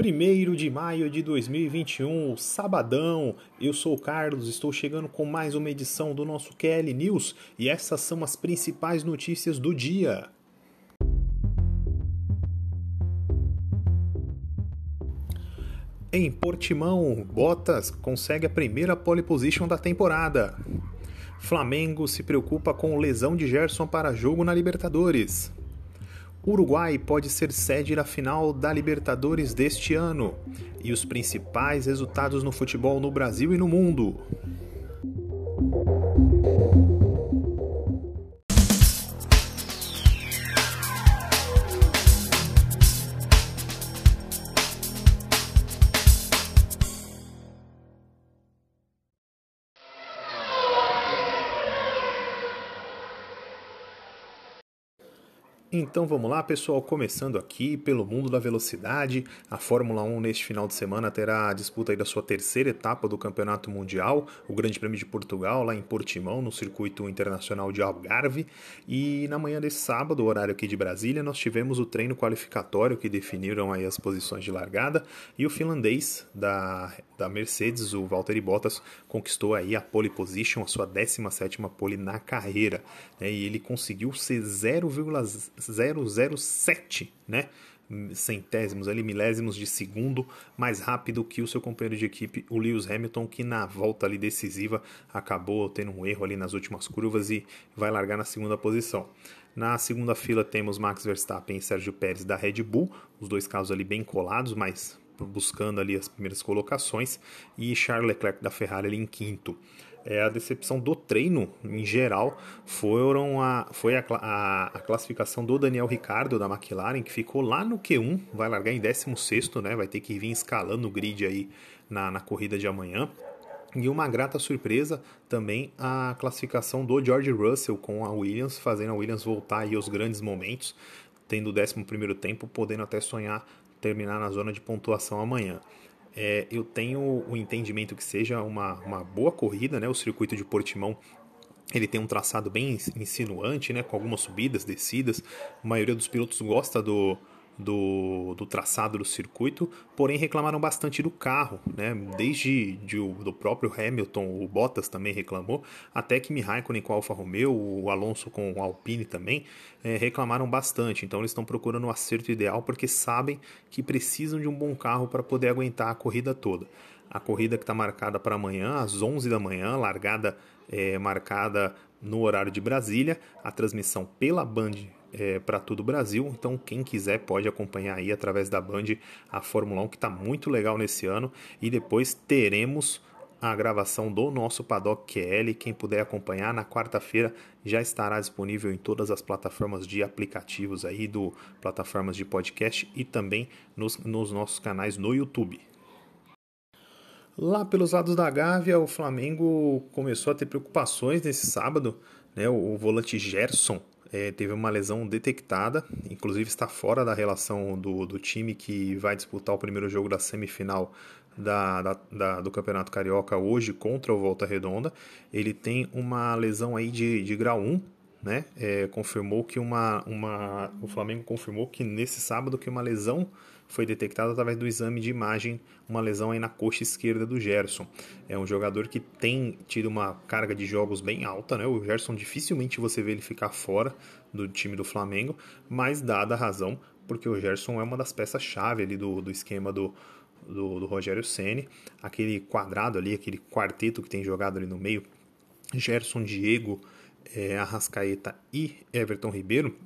1 de maio de 2021, sabadão. Eu sou o Carlos, estou chegando com mais uma edição do nosso QL News e essas são as principais notícias do dia. Em Portimão, Bottas consegue a primeira pole position da temporada. Flamengo se preocupa com lesão de Gerson para jogo na Libertadores. Uruguai pode ser sede da final da Libertadores deste ano. E os principais resultados no futebol no Brasil e no mundo. Então vamos lá, pessoal, começando aqui pelo mundo da velocidade. A Fórmula 1 neste final de semana terá a disputa da sua terceira etapa do Campeonato Mundial, o Grande Prêmio de Portugal, lá em Portimão, no circuito internacional de Algarve. E na manhã desse sábado, horário aqui de Brasília, nós tivemos o treino qualificatório que definiram aí as posições de largada e o finlandês da, da Mercedes, o Valtteri Bottas, conquistou aí a pole position, a sua 17ª pole na carreira, né? E ele conseguiu ser 0,0 007, né? centésimos, ali, milésimos de segundo mais rápido que o seu companheiro de equipe, o Lewis Hamilton, que na volta ali decisiva acabou tendo um erro ali nas últimas curvas e vai largar na segunda posição. Na segunda fila temos Max Verstappen e Sérgio Pérez da Red Bull, os dois carros ali bem colados, mas buscando ali as primeiras colocações, e Charles Leclerc da Ferrari ali em quinto é, a decepção do treino, em geral, foram a, foi a, a, a, classificação do Daniel Ricardo da McLaren, que ficou lá no Q1, vai largar em 16, né? Vai ter que vir escalando o grid aí na, na corrida de amanhã. E uma grata surpresa também a classificação do George Russell com a Williams, fazendo a Williams voltar aí aos grandes momentos, tendo o 11 tempo, podendo até sonhar terminar na zona de pontuação amanhã é, eu tenho o entendimento que seja uma, uma boa corrida, né? O circuito de Portimão ele tem um traçado bem insinuante, né? Com algumas subidas, descidas. A maioria dos pilotos gosta do, do, do traçado do circuito, porém reclamaram bastante do carro, né? Desde de, do próprio Hamilton, o Bottas também reclamou, até que Raikkonen com a Alfa Romeo, o Alonso com o Alpine também é, reclamaram bastante. Então eles estão procurando o um acerto ideal porque sabem que precisam de um bom carro para poder aguentar a corrida toda. A corrida que está marcada para amanhã, às 11 da manhã, largada é, marcada no horário de Brasília, a transmissão pela Band é, para todo o Brasil. Então, quem quiser pode acompanhar aí através da Band a Fórmula 1, que está muito legal nesse ano. E depois teremos a gravação do nosso Paddock QL. Quem puder acompanhar, na quarta-feira já estará disponível em todas as plataformas de aplicativos aí, do plataformas de podcast e também nos, nos nossos canais no YouTube. Lá pelos lados da Gávea, o Flamengo começou a ter preocupações nesse sábado. Né? O volante Gerson é, teve uma lesão detectada, inclusive está fora da relação do, do time que vai disputar o primeiro jogo da semifinal da, da, da, do Campeonato Carioca hoje contra o Volta Redonda. Ele tem uma lesão aí de, de grau 1, né? É, confirmou que uma, uma. O Flamengo confirmou que nesse sábado que uma lesão foi detectada através do exame de imagem, uma lesão aí na coxa esquerda do Gerson. É um jogador que tem tido uma carga de jogos bem alta, né? O Gerson dificilmente você vê ele ficar fora do time do Flamengo, mas dada a razão, porque o Gerson é uma das peças-chave ali do, do esquema do, do, do Rogério Ceni, aquele quadrado ali, aquele quarteto que tem jogado ali no meio, Gerson, Diego, é, Arrascaeta e Everton Ribeiro,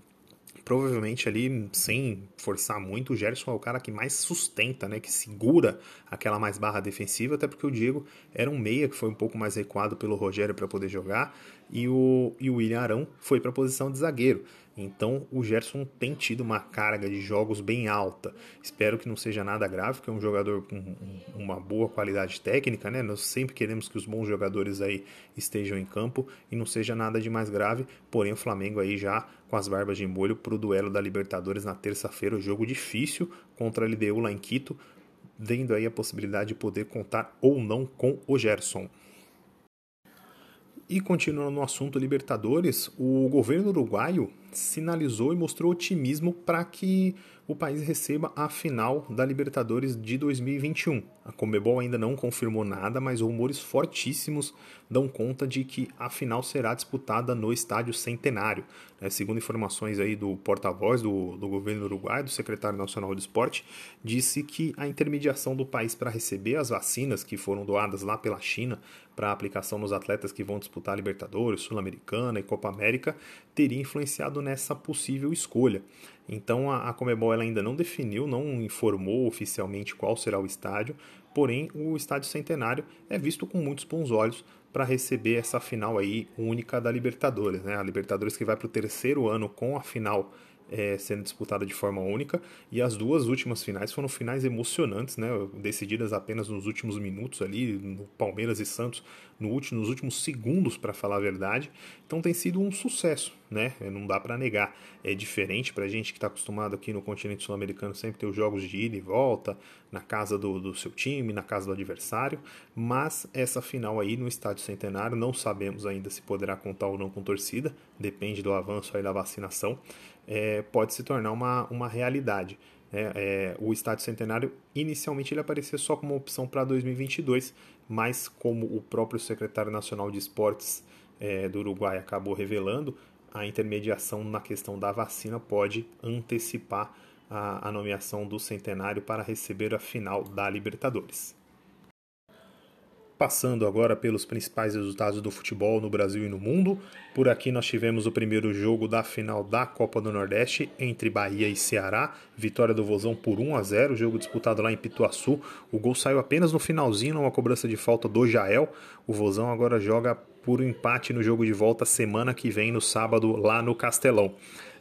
provavelmente ali, sem forçar muito, o Gerson é o cara que mais sustenta, né, que segura aquela mais barra defensiva, até porque o Diego era um meia que foi um pouco mais recuado pelo Rogério para poder jogar, e o, e o William Arão foi para a posição de zagueiro. Então o Gerson tem tido uma carga de jogos bem alta. Espero que não seja nada grave, porque é um jogador com uma boa qualidade técnica, né? Nós sempre queremos que os bons jogadores aí estejam em campo e não seja nada de mais grave. Porém, o Flamengo aí já com as barbas de molho para o duelo da Libertadores na terça-feira, o jogo difícil contra a LDU lá em Quito, vendo aí a possibilidade de poder contar ou não com o Gerson. E continuando no assunto Libertadores, o governo uruguaio sinalizou e mostrou otimismo para que o país receba a final da Libertadores de 2021. A Comebol ainda não confirmou nada, mas rumores fortíssimos dão conta de que a final será disputada no Estádio Centenário. É, segundo informações aí do porta-voz do, do governo uruguai, do secretário nacional de esporte, disse que a intermediação do país para receber as vacinas que foram doadas lá pela China para aplicação nos atletas que vão disputar a Libertadores, Sul-Americana e Copa América teria influenciado nessa possível escolha. Então a, a Comebol ainda não definiu, não informou oficialmente qual será o estádio, porém o estádio Centenário é visto com muitos bons olhos para receber essa final aí única da Libertadores, né? A Libertadores que vai para o terceiro ano com a final é, sendo disputada de forma única e as duas últimas finais foram finais emocionantes, né, decididas apenas nos últimos minutos ali, no Palmeiras e Santos, no último, nos últimos segundos, para falar a verdade. Então tem sido um sucesso, né? Não dá para negar. É diferente para a gente que está acostumado aqui no continente sul-americano sempre ter os jogos de ida e volta na casa do, do seu time, na casa do adversário, mas essa final aí no Estádio Centenário não sabemos ainda se poderá contar ou não com torcida, depende do avanço aí da vacinação é, pode se tornar uma, uma realidade. É, é, o Estádio Centenário, inicialmente, ele aparecia só como opção para 2022, mas como o próprio secretário nacional de esportes é, do Uruguai acabou revelando, a intermediação na questão da vacina pode antecipar a, a nomeação do Centenário para receber a final da Libertadores. Passando agora pelos principais resultados do futebol no Brasil e no mundo. Por aqui nós tivemos o primeiro jogo da final da Copa do Nordeste entre Bahia e Ceará. Vitória do Vozão por 1 a 0, jogo disputado lá em Pituaçu. O gol saiu apenas no finalzinho, numa cobrança de falta do Jael. O Vozão agora joga por um empate no jogo de volta semana que vem, no sábado, lá no Castelão.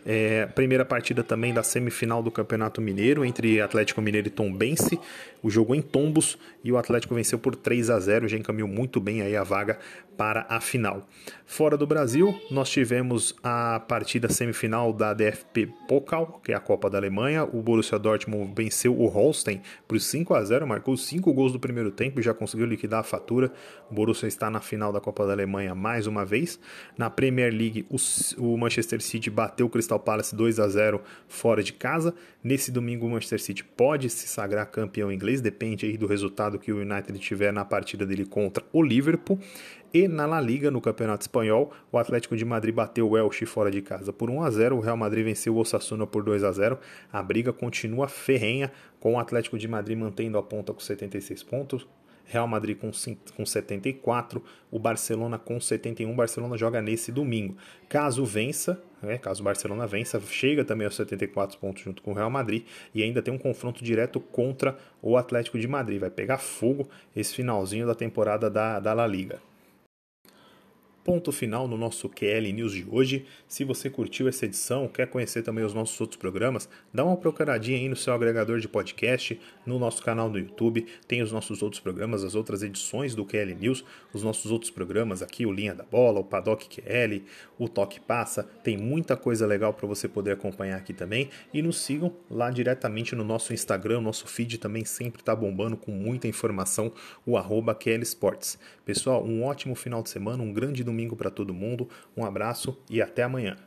É, primeira partida também da semifinal do Campeonato Mineiro entre Atlético Mineiro e Tombense. O jogo em Tombos e o Atlético venceu por 3 a 0, já encaminhou muito bem aí a vaga para a final. Fora do Brasil, nós tivemos a partida semifinal da DFP Pokal, que é a Copa da Alemanha. O Borussia Dortmund venceu o Holstein por 5 a 0, marcou 5 gols no primeiro tempo e já conseguiu liquidar a fatura. O Borussia está na final da Copa da Alemanha mais uma vez. Na Premier League, o Manchester City bateu o Crystal Palace 2 a 0 fora de casa. Nesse domingo, o Manchester City pode se sagrar campeão inglês, depende aí do resultado que o United tiver na partida dele contra o Liverpool. E na La Liga, no Campeonato Espanhol, o Atlético de Madrid bateu o Elche fora de casa por 1 a 0, o Real Madrid venceu o Osasuna por 2 a 0. A briga continua ferrenha, com o Atlético de Madrid mantendo a ponta com 76 pontos, Real Madrid com, com 74, o Barcelona com 71. O Barcelona joga nesse domingo. Caso vença, né, caso o Barcelona vença, chega também aos 74 pontos junto com o Real Madrid e ainda tem um confronto direto contra o Atlético de Madrid. Vai pegar fogo esse finalzinho da temporada da, da La Liga. Ponto final no nosso QL News de hoje. Se você curtiu essa edição, quer conhecer também os nossos outros programas, dá uma procuradinha aí no seu agregador de podcast, no nosso canal no YouTube. Tem os nossos outros programas, as outras edições do QL News, os nossos outros programas aqui, o Linha da Bola, o Paddock QL, o Toque Passa. Tem muita coisa legal para você poder acompanhar aqui também. E nos sigam lá diretamente no nosso Instagram, o nosso feed também sempre está bombando com muita informação, o arroba QL Sports. Pessoal, um ótimo final de semana, um grande domingo para todo mundo. Um abraço e até amanhã.